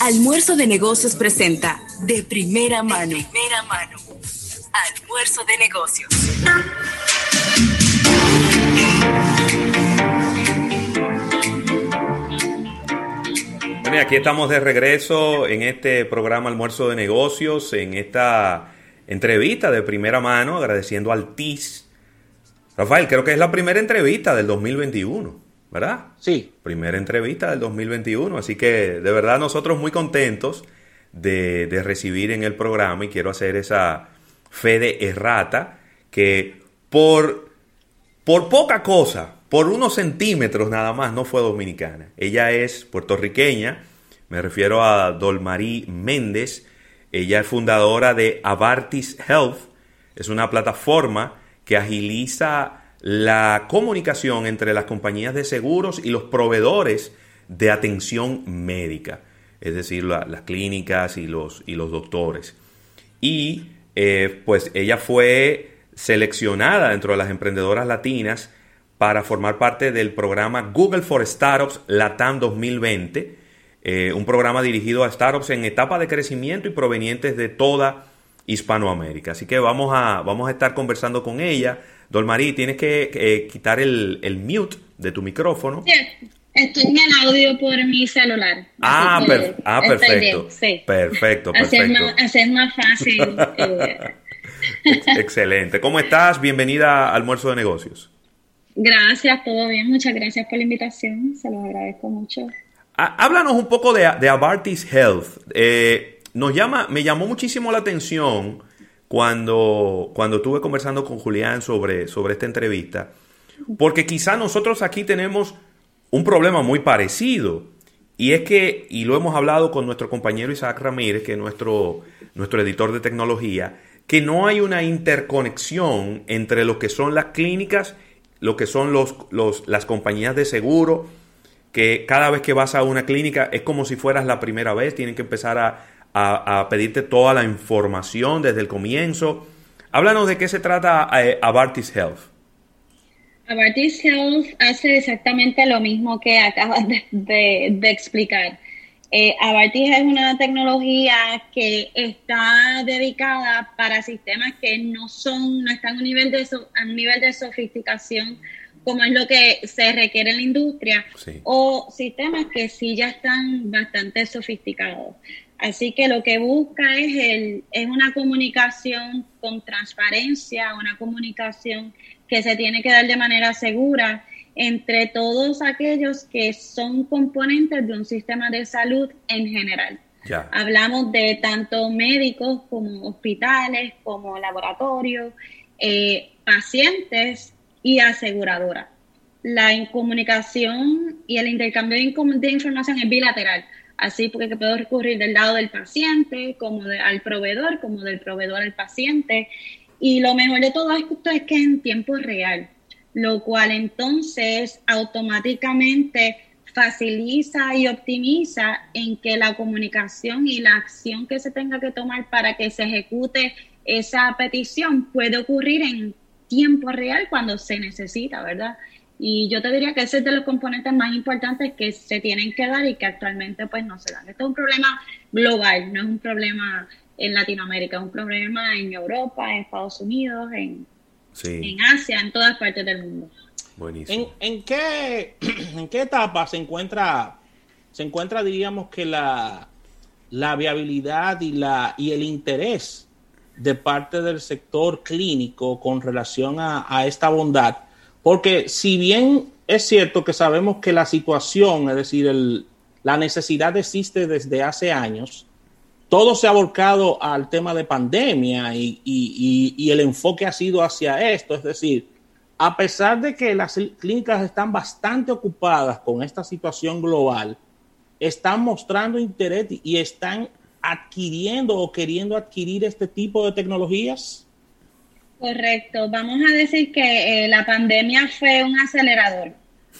Almuerzo de Negocios presenta De Primera Mano. De primera mano. Almuerzo de Negocios. Bueno, aquí estamos de regreso en este programa Almuerzo de Negocios, en esta entrevista de primera mano, agradeciendo al TIS. Rafael, creo que es la primera entrevista del 2021. ¿Verdad? Sí. Primera entrevista del 2021, así que de verdad nosotros muy contentos de, recibir en el programa y quiero hacer esa fe de errata que por, por poca cosa, por unos centímetros nada más, no fue dominicana. Ella es puertorriqueña, me refiero a Dolmarí Méndez, ella es fundadora de Avartis Health, es una plataforma que agiliza la comunicación entre las compañías de seguros y los proveedores de atención médica, es decir, las clínicas y los, y los doctores. Y eh, pues ella fue seleccionada dentro de las emprendedoras latinas para formar parte del programa Google for Startups Latam 2020, eh, un programa dirigido a startups en etapa de crecimiento y provenientes de toda Hispanoamérica. Así que vamos a, vamos a estar conversando con ella Dolmarí, tienes que eh, quitar el, el, mute de tu micrófono. Sí, estoy en el audio por mi celular. Ah, ah perfecto. Sí. Perfecto, perfecto. Así es más, fácil. Eh. Excelente. ¿Cómo estás? Bienvenida a Almuerzo de Negocios. Gracias, todo bien. Muchas gracias por la invitación. Se los agradezco mucho. Ah, háblanos un poco de, de Abartis Health. Eh, nos llama, me llamó muchísimo la atención cuando, cuando estuve conversando con Julián sobre, sobre esta entrevista, porque quizá nosotros aquí tenemos un problema muy parecido. Y es que, y lo hemos hablado con nuestro compañero Isaac Ramírez, que es nuestro, nuestro editor de tecnología, que no hay una interconexión entre lo que son las clínicas, lo que son los, los, las compañías de seguro, que cada vez que vas a una clínica es como si fueras la primera vez, tienen que empezar a, a, pedirte toda la información desde el comienzo. Háblanos de qué se trata eh, Abartis Health. Abartis Health hace exactamente lo mismo que acabas de, explicar. Eh, Abartis es una tecnología que está dedicada para sistemas que no son, no están a un nivel de, a un nivel de sofisticación como es lo que se requiere en la industria, o sistemas que sí ya están bastante sofisticados. Así que lo que busca es, el, es una comunicación con transparencia, una comunicación que se tiene que dar de manera segura entre todos aquellos que son componentes de un sistema de salud en general. Hablamos de tanto médicos como hospitales, como laboratorios, eh, pacientes y aseguradoras. La comunicación y el intercambio de información es bilateral Así porque puedo recurrir del lado del paciente, como al proveedor, como del proveedor al paciente. Y lo mejor de todo esto es que es en tiempo real, lo cual entonces automáticamente facilita y optimiza en que la comunicación y la acción que se tenga que tomar para que se ejecute esa petición puede ocurrir en tiempo real cuando se necesita, ¿verdad? Y yo te diría que ese es de los componentes más importantes que se tienen que dar y que actualmente pues no se dan. Esto es un problema global, no es un problema en Latinoamérica, es un problema en Europa, en Estados Unidos, en, en Asia, en todas partes del mundo. Buenísimo. ¿En, qué, ¿En qué etapa se encuentra, se encuentra diríamos que la, la viabilidad y, la, y el interés de parte del sector clínico con relación a, a esta bondad? Porque si bien es cierto que sabemos que la situación, es decir, la necesidad existe desde hace años, todo se ha volcado al tema de pandemia y, el enfoque ha sido hacia esto. Es decir, a pesar de que las clínicas están bastante ocupadas con esta situación global, están mostrando interés y están adquiriendo o queriendo adquirir este tipo de tecnologías. Correcto. Vamos a decir que eh, la pandemia fue un acelerador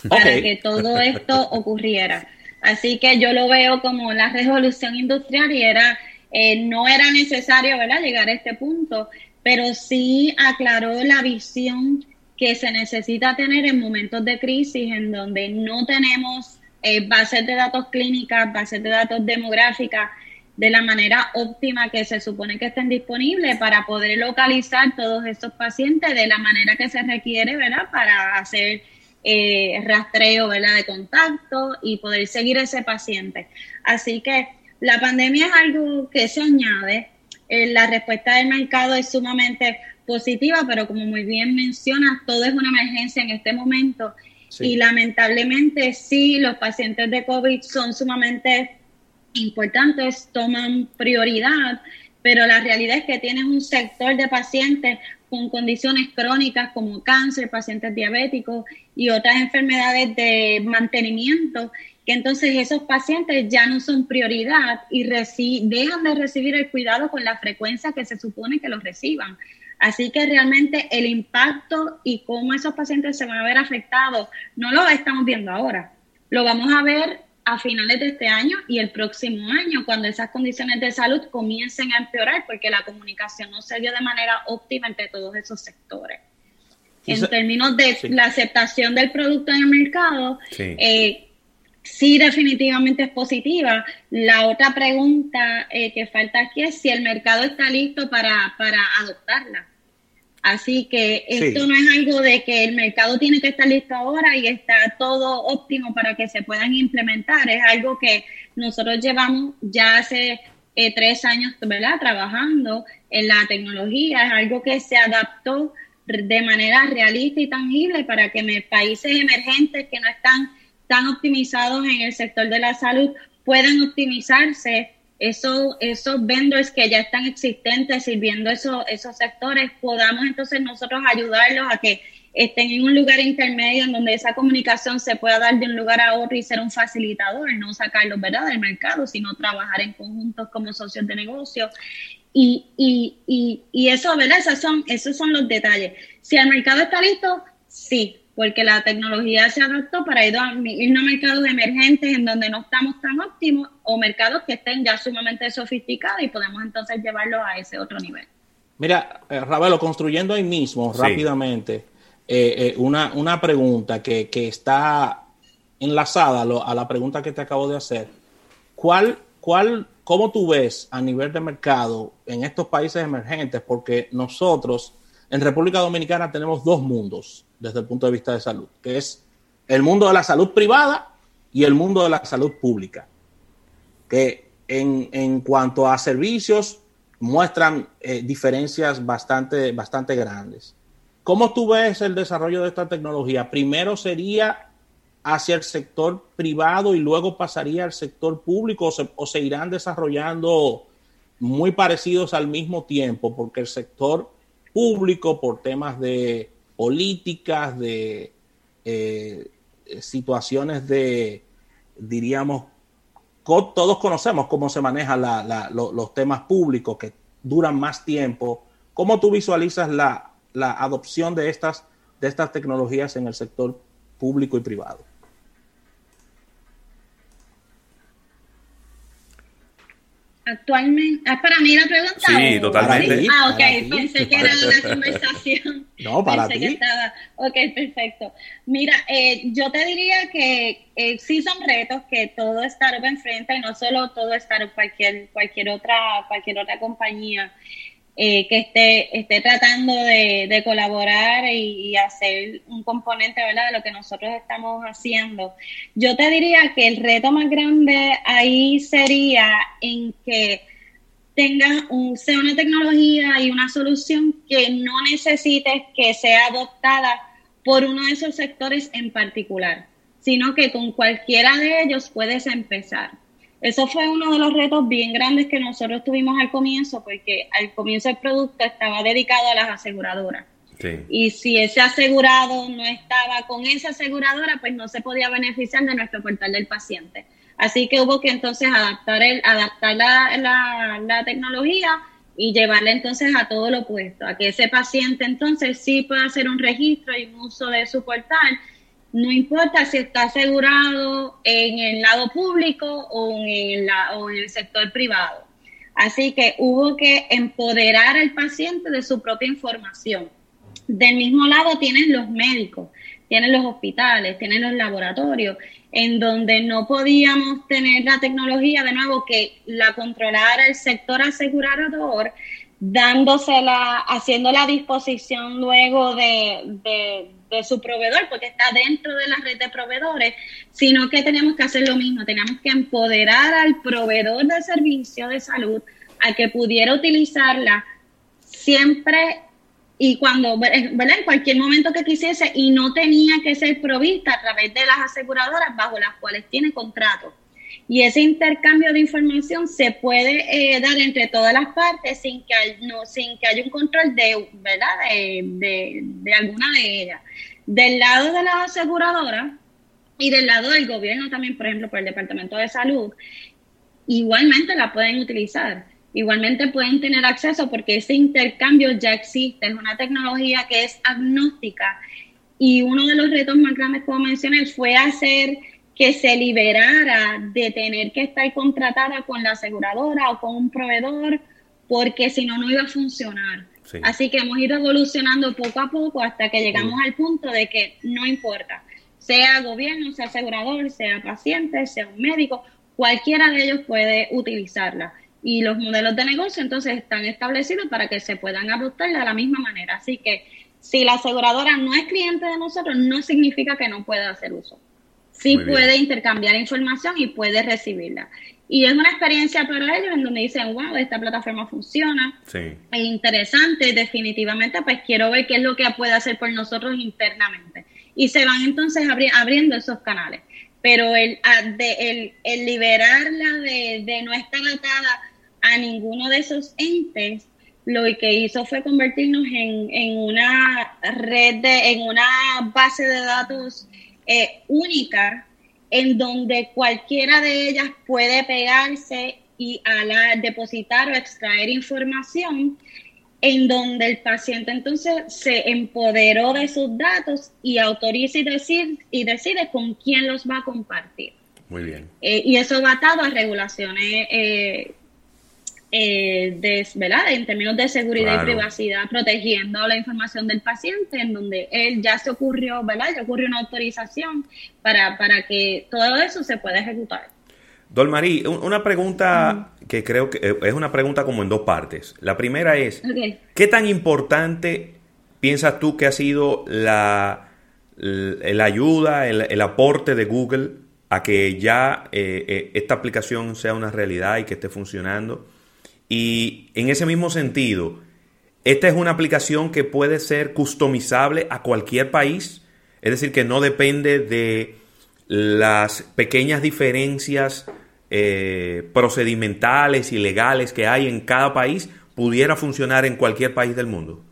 para que todo esto ocurriera. Así que yo lo veo como la revolución industrial y era eh, no era necesario ¿verdad? llegar a este punto, pero sí aclaró la visión que se necesita tener en momentos de crisis en donde no tenemos eh, bases de datos clínicas, bases de datos demográficas, de la manera óptima que se supone que estén disponibles para poder localizar todos estos pacientes de la manera que se requiere, ¿verdad? Para hacer eh, rastreo, ¿verdad? De contacto y poder seguir ese paciente. Así que la pandemia es algo que se añade. Eh, la respuesta del mercado es sumamente positiva, pero como muy bien menciona, todo es una emergencia en este momento. Y lamentablemente sí, los pacientes de COVID son sumamente importantes, toman prioridad, pero la realidad es que tienes un sector de pacientes con condiciones crónicas como cáncer, pacientes diabéticos y otras enfermedades de mantenimiento, que entonces esos pacientes ya no son prioridad y dejan de recibir el cuidado con la frecuencia que se supone que los reciban. Así que realmente el impacto y cómo esos pacientes se van a ver afectados no lo estamos viendo ahora. Lo vamos a ver a finales de este año y el próximo año, cuando esas condiciones de salud comiencen a empeorar, porque la comunicacación no se dio de manera óptima entre todos esos sectores. En términos de la aceptación del producto en el mercado, sí. Eh, sí definitivamente es positiva. La otra pregunta eh, que falta aquí es si el mercado está listo para, para adoptarla. Así que esto no es algo de que el mercado tiene que estar listo ahora y está todo óptimo para que se puedan implementar. Es algo que nosotros llevamos ya hace eh, tres años ¿verdad? trabajando en la tecnología. Es algo que se adaptó de manera realista y tangible para que países emergentes que no están tan optimizados en el sector de la salud puedan optimizarse esos, esos vendors que ya están existentes sirviendo esos, esos sectores, podamos entonces nosotros ayudarlos a que estén en un lugar intermedio en donde esa comunicación se pueda dar de un lugar a otro y ser un facilitador, no sacarlos ¿verdad? del mercado, sino trabajar en conjuntos como socios de negocio. Y, y, y, y eso, ¿verdad? Esos son, esos son los detalles. Si el mercado está listo, sí, porque la tecnología se adoptó para ir a, ir a mercados emergentes en donde no estamos tan óptimos o mercados que estén ya sumamente sofisticados y podemos entonces llevarlo a ese otro nivel. Mira, eh, Ravelo, construyendo ahí mismo rápidamente eh, eh, una, una, pregunta que, que está enlazada a, a, la pregunta que te acabo de hacer. ¿Cuál, cuál, ¿Cómo tú ves a nivel de mercado en estos países emergentes? Porque nosotros en República Dominicana tenemos dos mundos desde el punto de vista de salud, que es el mundo de la salud privada y el mundo de la salud pública, que en, en cuanto a servicios muestran eh, diferencias bastante, bastante grandes. ¿Cómo tú ves el desarrollo de esta tecnología? Primero sería hacia el sector privado y luego pasaría al sector público o se, o se irán desarrollando muy parecidos al mismo tiempo, porque el sector público por temas de políticas, de eh, situaciones de, diríamos, todos conocemos cómo se manejan los temas públicos que duran más tiempo. ¿Cómo tú visualizas la, la adopción de estas, de estas tecnologías en el sector público y privado? Actualmente, ¿es para mí la pregunta? Sí, totalmente. Ah, ok, pensé que era una conversación. No, para pensé ti. Que estaba... Ok, perfecto. Mira, eh, yo te diría que eh, sí son retos que todo startup enfrenta y no solo todo startup, cualquier, cualquier, otra, cualquier otra compañía eh, que esté, esté tratando de, de colaborar y, hacer un componente ¿verdad? de lo que nosotros estamos haciendo. Yo te diría que el reto más grande ahí sería en que tengas un, sea una tecnología y una solución que no necesites que sea adoptada por uno de esos sectores en particular, sino que con cualquiera de ellos puedes empezar. Eso fue uno de los retos bien grandes que nosotros tuvimos al comienzo, porque al comienzo el producto estaba dedicado a las aseguradoras. Sí. Y si ese asegurado no estaba con esa aseguradora, pues no se podía beneficiar de nuestro portal del paciente. Así que hubo que entonces adaptar, el, adaptar la, la, la tecnología y llevarla entonces a todo lo opuesto, a que ese paciente entonces sí pueda hacer un registro y un uso de su portal no importa si está asegurado en el lado público o en, la, o en el sector privado. Así que hubo que empoderar al paciente de su propia información. Del mismo lado tienen los médicos, tienen los hospitales, tienen los laboratorios. en donde no podíamos tener la tecnología de nuevo que la controlara el sector asegurador, dándosela, haciendo la disposición luego de, de, su proveedor, porque está dentro de la red de proveedores, sino que tenemos que hacer lo mismo, tenemos que empoderar al proveedor de servicio de salud a que pudiera utilizarla siempre y cuando, ¿verdad? En cualquier momento que quisiese y no tenía que ser provista a través de las aseguradoras bajo las cuales tiene contrato. Y ese intercambio de información se puede eh, dar entre todas las partes sin que, no, sin que haya un control de, ¿verdad? De, de, alguna de ellas. Del lado de las aseguradoras y del lado del gobierno también, por ejemplo, por el Departamento de Salud, igualmente la pueden utilizar Igualmente pueden tener acceso porque ese intercambio ya existe, es una tecnología que es agnóstica y uno de los retos más grandes, como mencioné, fue hacer que se liberara de tener que estar contratada con la aseguradora o con un proveedor, porque si no, no iba a funcionar. Así que hemos ido evolucionando poco a poco hasta que llegamos al punto de que no importa, sea gobierno, sea asegurador, sea paciente, sea un médico, cualquiera de ellos puede utilizarla y los modelos de negocio entonces están establecidos para que se puedan adoptar de la misma manera. Así que si la aseguradora no es cliente de nosotros, no significa que no pueda hacer uso. Sí puede intercambiar información y puede recibirla. Y es una experiencia para ellos en donde dicen, wow, esta plataforma funciona, es interesante, definitivamente, pues quiero ver qué es lo que puede hacer por nosotros internamente. Y se van entonces abriendo esos canales. Pero el, el, el liberarla de, de no estar atada a ninguno de esos entes, lo que hizo fue convertirnos en, una red, de, en una base de datos eh, única, en donde cualquiera de ellas puede pegarse y a la, depositar o extraer información, en donde el paciente entonces se empoderó de sus datos y autoriza y, decir, y decide con quién los va a compartir. Muy bien. Eh, y eso va atado a regulaciones eh, eh, de, ¿verdad? en términos de seguridad y privacidad, protegiendo la información del paciente, en donde él ya se ocurrió, ¿verdad? Ya ocurrió una autorización para, para que todo eso se pueda ejecutar. Dolmarí, una pregunta que creo que eh, es una pregunta como en dos partes. La primera es, ¿qué tan importante piensas tú que ha sido la, la, ayuda, el, aporte de Google a que ya eh, eh, esta aplicación sea una realidad y que esté funcionando? Y en ese mismo sentido, esta es una aplicación que puede ser customizable a cualquier país, es decir, que no depende de las pequeñas diferencias eh, procedimentales y legales que hay en cada país, pudiera funcionar en cualquier país del mundo.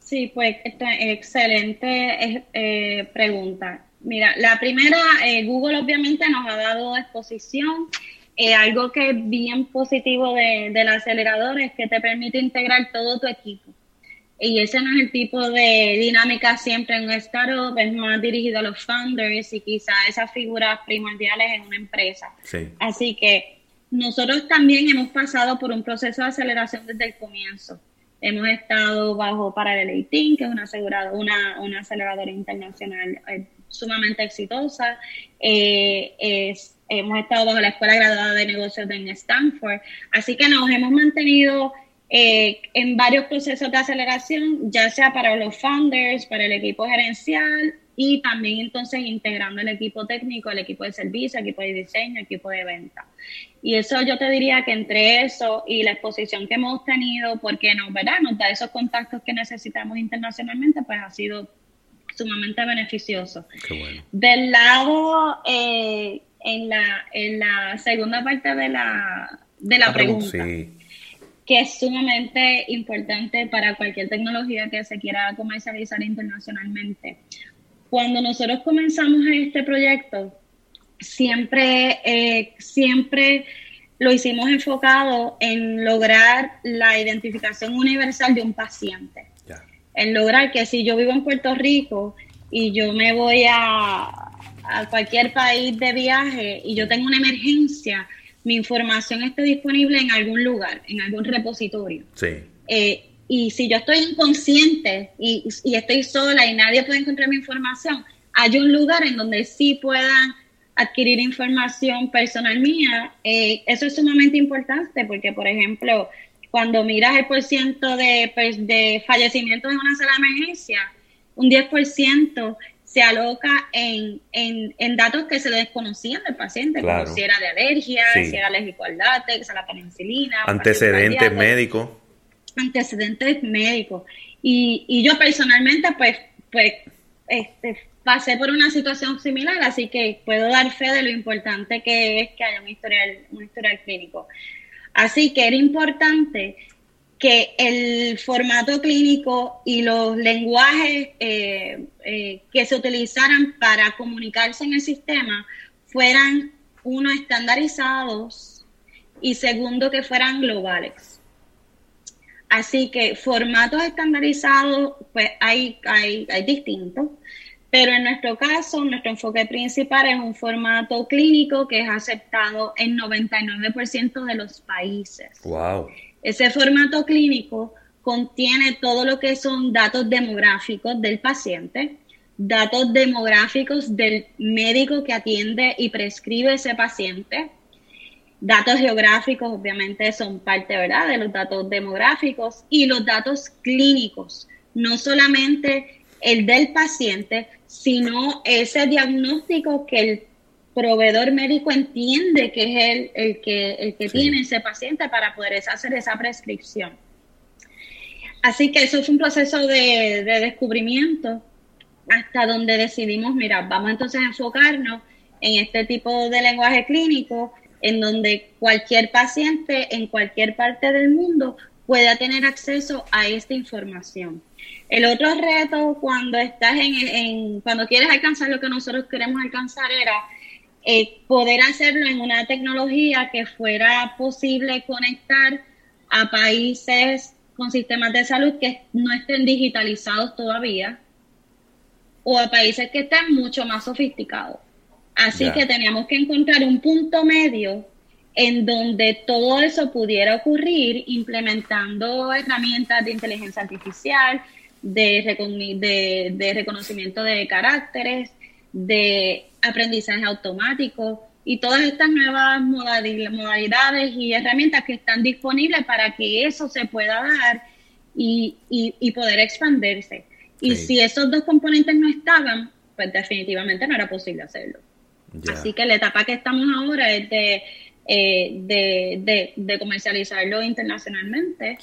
Sí, pues excelente eh, pregunta. Mira, la primera, eh, Google obviamente nos ha dado exposición eh, algo que es bien positivo de, del acelerador es que te permite integrar todo tu equipo. Y ese no es el tipo de dinámica siempre en un startup, es más dirigido a los founders y quizá esas figuras primordiales en una empresa. Así que nosotros también hemos pasado por un proceso de aceleración desde el comienzo. Hemos estado bajo Parallel 18, que es una, asegurado, una, una aceleradora internacional eh, sumamente exitosa. Eh, es hemos estado bajo la Escuela Graduada de Negocios de Stanford, así que nos hemos mantenido eh, en varios procesos de aceleración, ya sea para los founders, para el equipo gerencial y también entonces integrando el equipo técnico, el equipo de servicio, el equipo de diseño, el equipo de venta. Y eso yo te diría que entre eso y la exposición que hemos tenido, porque nos, ¿verdad? nos da esos contactos que necesitamos internacionalmente, pues ha sido sumamente beneficioso. Del lado eh, en la, en la segunda parte de la, de la, pregunta, que es sumamente importante para cualquier tecnología que se quiera comercializar internacionalmente. Cuando nosotros comenzamos este proyecto, siempre, eh, siempre lo hicimos enfocado en lograr la identificación universal de un paciente. En lograr que si yo vivo en Puerto Rico y yo me voy a, a cualquier país de viaje y yo tengo una emergencia, mi información esté disponible en algún lugar, en algún repositorio. Sí. Eh, y si yo estoy inconsciente y, estoy sola y nadie puede encontrar mi información, hay un lugar en donde sí puedan adquirir información personal mía, eh, eso es sumamente importante porque, por ejemplo, cuando miras el porcentaje de, pues, de fallecimientos en una sala de emergencia, un 10% se aloca en, en, datos que se desconocían del paciente, como si era de alergia, si era alérgico al látex, a la penicilina. Antecedentes médicos. Antecedentes médicos. Y, y yo personalmente, pues, pues este, pasé por una situación similar, así que puedo dar fe de lo importante que es que haya un historial, un historial clínico. Así que era importante que el formato clínico y los lenguajes eh, eh, que se utilizaran para comunicarse en el sistema fueran, uno, estandarizados y segundo, que fueran globales. Así que formatos estandarizados, pues hay, hay, hay distintos, pero en nuestro caso, nuestro enfoque principal es un formato clínico que es aceptado en 99% de los países. Wow. Ese formato clínico contiene todo lo que son datos demográficos del paciente, datos demográficos del médico que atiende y prescribe ese paciente, datos geográficos obviamente son parte ¿verdad? de los datos demográficos y los datos clínicos, no solamente el del paciente, sino ese diagnóstico que el proveedor médico entiende que es el, el que, el que tiene ese paciente para poder hacer esa prescripción. Así que eso es un proceso de, descubrimiento hasta donde decidimos, mira, vamos entonces a enfocarnos en este tipo de lenguaje clínico, en donde cualquier paciente en cualquier parte del mundo pueda tener acceso a esta información. El otro reto cuando estás en, en, cuando quieres alcanzar lo que nosotros queremos alcanzar era eh, poder hacerlo en una tecnología que fuera posible conectar a países con sistemas de salud que no estén digitalizados todavía o a países que estén mucho más sofisticados. Así que teníamos que encontrar un punto medio en donde todo eso pudiera ocurrir implementando herramientas de inteligencia artificial, de, de reconocimiento de caracteres, de aprendizaje automático y todas estas nuevas modalidades y herramientas que están disponibles para que eso se pueda dar y, y, poder expandirse. Y si esos dos componentes no estaban, pues definitivamente no era posible hacerlo. Así que la etapa que estamos ahora es de, eh, de, de, comercializarlo internacionalmente.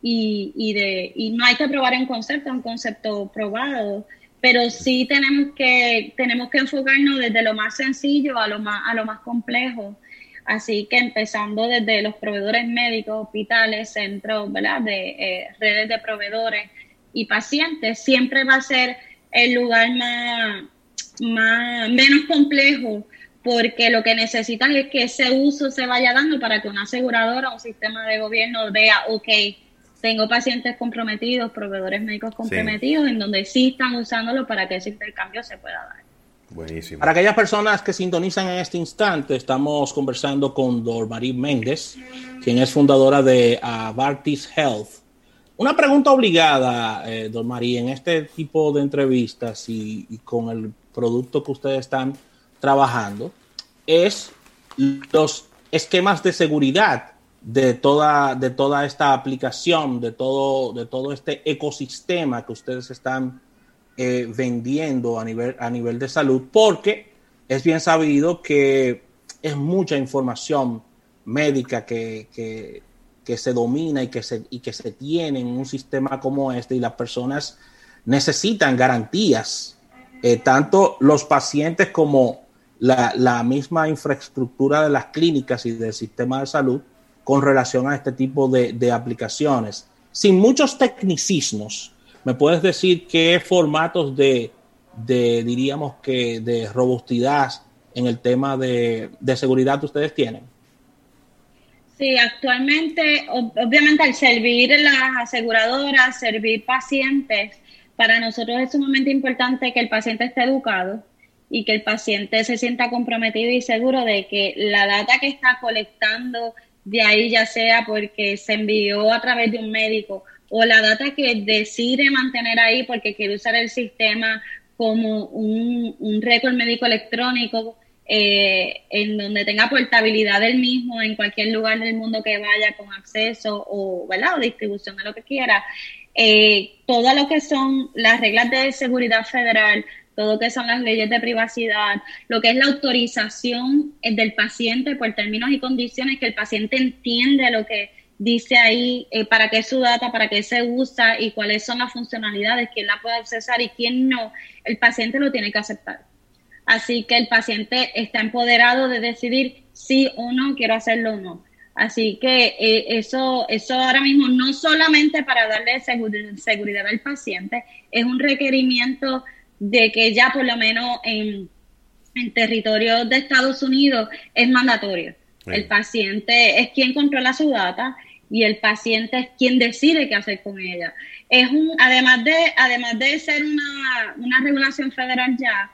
Y, y, de, y no hay que probar un concepto, un concepto probado pero sí tenemos que, tenemos que enfocarnos desde lo más sencillo a lo más, a lo más complejo. Así que empezando desde los proveedores médicos, hospitales, centros, ¿verdad? De eh, redes de proveedores y pacientes, siempre va a ser el lugar más, más, menos complejo porque lo que necesitan es que ese uso se vaya dando para que una aseguradora o un sistema de gobierno vea, ok, tengo pacientes comprometidos, proveedores médicos comprometidos, en donde sí están usándolo para que ese intercambio se pueda dar. Buenísimo. Para aquellas personas que sintonizan en este instante, estamos conversando con Dor Marie Méndez, quien es fundadora de Avartis Health. Una pregunta obligada, eh, Dor Marie, en este tipo de entrevistas y, y con el producto que ustedes están trabajando, es los esquemas de seguridad de toda, de toda esta aplicación, de todo, de todo este ecosistema que ustedes están eh, vendiendo a nivel, a nivel de salud, porque es bien sabido que es mucha información médica que, que, se domina y que se, y que se tiene en un sistema como este y las personas necesitan garantías, eh, tanto los pacientes como la, la misma infraestructura de las clínicas y del sistema de salud con relación a este tipo de, aplicaciones. Sin muchos tecnicismos, ¿me puedes decir qué formatos de, diríamos que, de robustidad en el tema de, seguridad ustedes tienen? Sí, actualmente, obviamente al servir las aseguradoras, servir pacientes, para nosotros es sumamente importante que el paciente esté educado y que el paciente se sienta comprometido y seguro de que la data que está colectando de ahí ya sea porque se envió a través de un médico o la data que decide mantener ahí porque quiere usar el sistema como un, récord médico electrónico, eh, en donde tenga portabilidad del mismo en cualquier lugar del mundo que vaya con acceso o, ¿verdad? distribución de lo que quiera. Eh, todo lo que son las reglas de seguridad federal, todo lo que son las leyes de privacidad, lo que es la autorización del paciente por términos y condiciones, que el paciente entiende lo que dice ahí, eh, para qué es su data, para qué se usa y cuáles son las funcionalidades, quién la puede accesar y quién no, el paciente lo tiene que aceptar. Así que el paciente está empoderado de decidir si o no quiero hacerlo o no. Así que eh, eso, eso ahora mismo no solamente para darle seguridad al paciente, es un requerimiento de que ya por lo menos en, en territorio de Estados Unidos es mandatorio. El paciente es quien controla su data y el paciente es quien decide qué hacer con ella. Es un, además de, además de ser una, una regulación federal ya,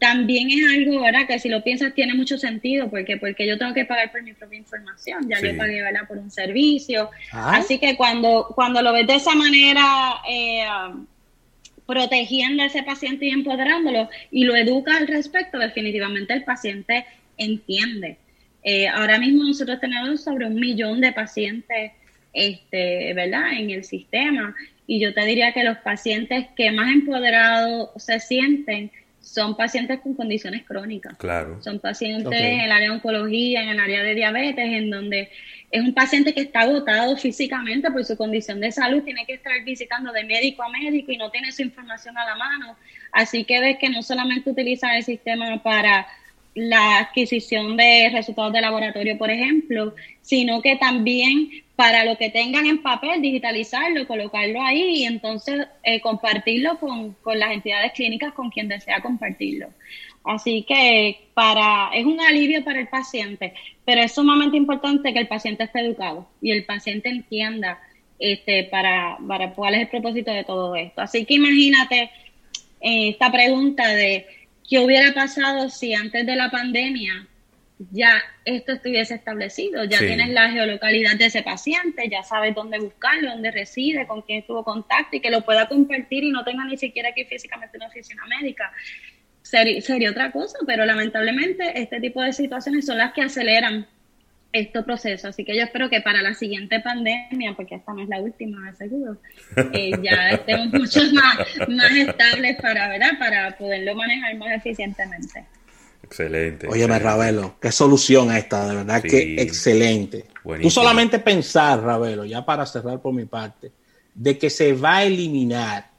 también es algo, ¿verdad? Que si lo piensas tiene mucho sentido, porque porque yo tengo que pagar por mi propia información, ya yo pagué, ¿verdad? Por un servicio. Así que cuando, cuando lo ves de esa manera, eh, protegiendo a ese paciente y empoderándolo y lo educa al respecto, definitivamente el paciente entiende. Eh, ahora mismo nosotros tenemos sobre un millón de pacientes, este, ¿verdad? En el sistema y yo te diría que los pacientes que más empoderados se sienten son pacientes con condiciones crónicas. Claro. Son pacientes en el área de oncología, en el área de diabetes, en donde es un paciente que está agotado físicamente por su condición de salud, tiene que estar visitando de médico a médico y no tiene su información a la mano. Así que ves que no solamente utiliza el sistema para la adquisición de resultados de laboratorio, por ejemplo, sino que también para lo que tengan en papel, digitalizarlo, colocarlo ahí y entonces eh, compartirlo con, con las entidades clínicas con quien desea compartirlo. Así que para, es un alivio para el paciente, pero es sumamente importante que el paciente esté educado y el paciente entienda este, para, para cuál es el propósito de todo esto. Así que imagínate eh, esta pregunta de qué hubiera pasado si antes de la pandemia ya esto estuviese establecido, ya tienes la geolocalidad de ese paciente, ya sabes dónde buscarlo, dónde reside, con quién estuvo contacto y que lo pueda compartir y no tenga ni siquiera que físicamente una oficina médica. Sería, otra cosa, pero lamentablemente este tipo de situaciones son las que aceleran este proceso. Así que yo espero que para la siguiente pandemia, porque esta no es la última, seguro, eh, ya estemos mucho más, más estables para, ¿verdad? para poderlo manejar más eficientemente. Excelente. Oye, Ravelo, qué solución esta, de verdad que excelente. Tú solamente pensar, Ravelo, ya para cerrar por mi parte, de que se va a eliminar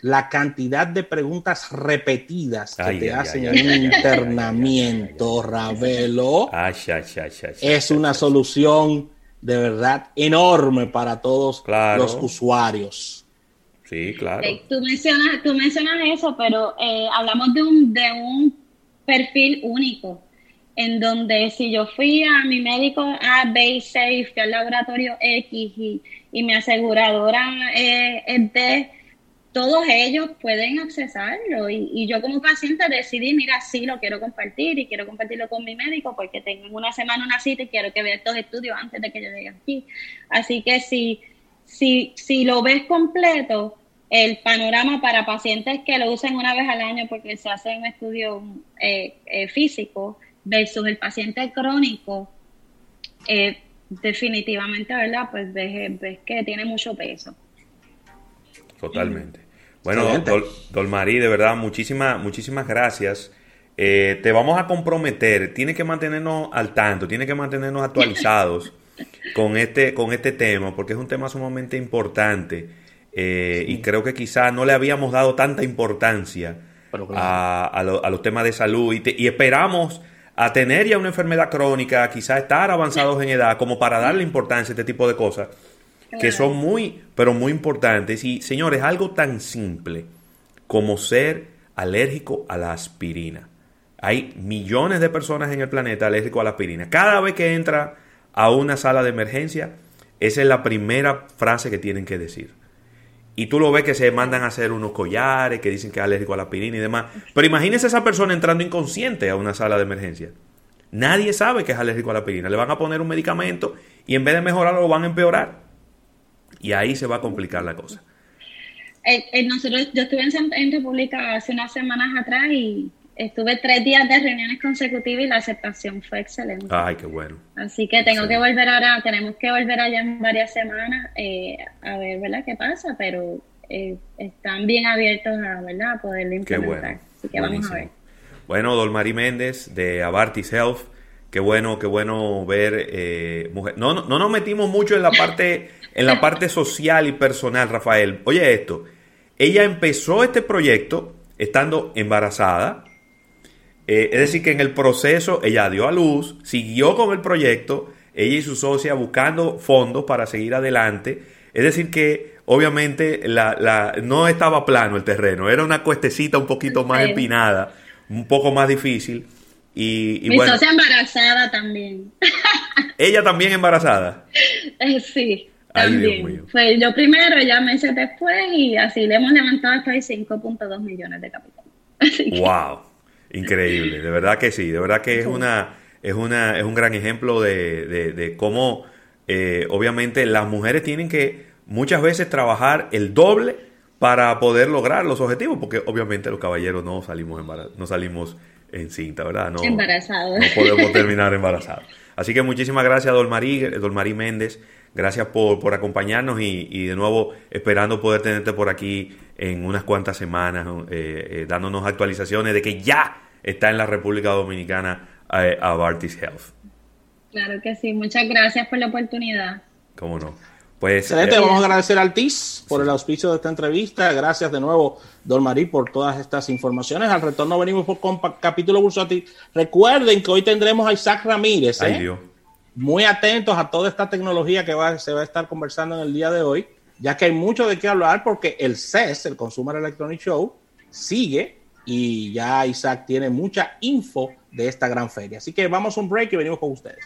la cantidad de preguntas repetidas que te hacen en un internamiento, Ravelo, es una solución de verdad enorme para todos los usuarios. Sí, claro. tú, mencionas, tú mencionas eso, pero eh, hablamos de un, de un perfil único, en donde si yo fui a mi médico A, B y C fui al laboratorio X y, y mi aseguradora eh, es D, todos ellos pueden accesarlo y, yo como paciente decidí, mira, sí, lo quiero compartir y quiero compartirlo con mi médico porque tengo una semana una cita y quiero que vea estos estudios antes de que yo llegue aquí. Así que si, si, si lo ves completo, el panorama para pacientes que lo usen una vez al año porque se hace un estudio eh, eh, físico versus el paciente crónico, eh, definitivamente, ¿verdad? Pues ves, ves que tiene mucho peso. Totalmente. Bueno, Dolmarí, de verdad, muchísimas, muchísimas gracias. Eh, te vamos a comprometer, tiene que mantenernos al tanto, tiene que mantenernos actualizados con este, con este tema, porque es un tema sumamente importante eh, y creo que quizás no le habíamos dado tanta importancia a, los temas de salud y, y, esperamos a tener ya una enfermedad crónica, quizás estar avanzados en edad, como para darle importancia a este tipo de cosas que son muy, pero muy importantes. Y señores, algo tan simple como ser alérgico a la aspirina. Hay millones de personas en el planeta alérgicos a la aspirina. Cada vez que entra a una sala de emergencia, esa es la primera frase que tienen que decir. Y tú lo ves que se mandan a hacer unos collares que dicen que es alérgico a la aspirina y demás. Pero imagínese esa persona entrando inconsciente a una sala de emergencia. Nadie sabe que es alérgico a la aspirina. Le van a poner un medicamento y en vez de mejorarlo lo van a empeorar. Y ahí se va a complicar la cosa. Eh, eh, nosotros, yo estuve en, República hace unas semanas atrás y estuve tres días de reuniones consecutivas y la aceptación fue excelente. Ay, qué bueno. Así que tengo que volver ahora, tenemos que volver allá en varias semanas eh, a ver, ¿verdad? ¿Qué pasa? Pero están bien abiertos a, ¿verdad? a poderlo implementar. Qué bueno. Así que vamos a ver. Bueno, Dolmarí Méndez de Abartis Health. Qué bueno, qué bueno ver eh, mujer. No, no, no nos metimos mucho en la parte, en la parte social y personal, Rafael. Oye esto, ella empezó este proyecto estando embarazada. Eh, es decir, que en el proceso ella dio a luz, siguió con el proyecto, ella y su socia buscando fondos para seguir adelante. Es decir, que obviamente la, no estaba plano el terreno, era una cuestecita un poquito más empinada, un poco más difícil. Y, Mi socia embarazada también. ¿Ella también embarazada? Eh, sí. También. Fue yo primero, ella meses después y así le hemos levantado hasta 5.2 millones de capital. ¡Wow! Increíble, de verdad que sí, de verdad que es una es una es un gran ejemplo de, de, cómo eh, obviamente las mujeres tienen que muchas veces trabajar el doble para poder lograr los objetivos, porque obviamente los caballeros no salimos no salimos en cinta, ¿verdad? No, Embarazados. No podemos terminar embarazados. Así que muchísimas gracias, Dolmarí, Dolmarí Méndez. Gracias por, por acompañarnos y, de nuevo esperando poder tenerte por aquí en unas cuantas semanas, eh, eh, dándonos actualizaciones de que ya está en la República Dominicana eh, Avartis Health. Claro que sí, muchas gracias por la oportunidad. ¿Cómo no? Pues, Excelente, vamos a agradecer al TIS por el auspicio de esta entrevista. Gracias de nuevo, Don Marí, por todas estas informaciones. Al retorno venimos por con capítulo bursátil. Recuerden que hoy tendremos a Isaac Ramírez. Ay, Dios muy atentos a toda esta tecnología que se va a estar conversando en el día de hoy, ya que hay mucho de qué hablar porque el CES, el Consumer Electronic Show, sigue y ya Isaac tiene mucha info de esta gran feria. Así que vamos a un break y venimos con ustedes.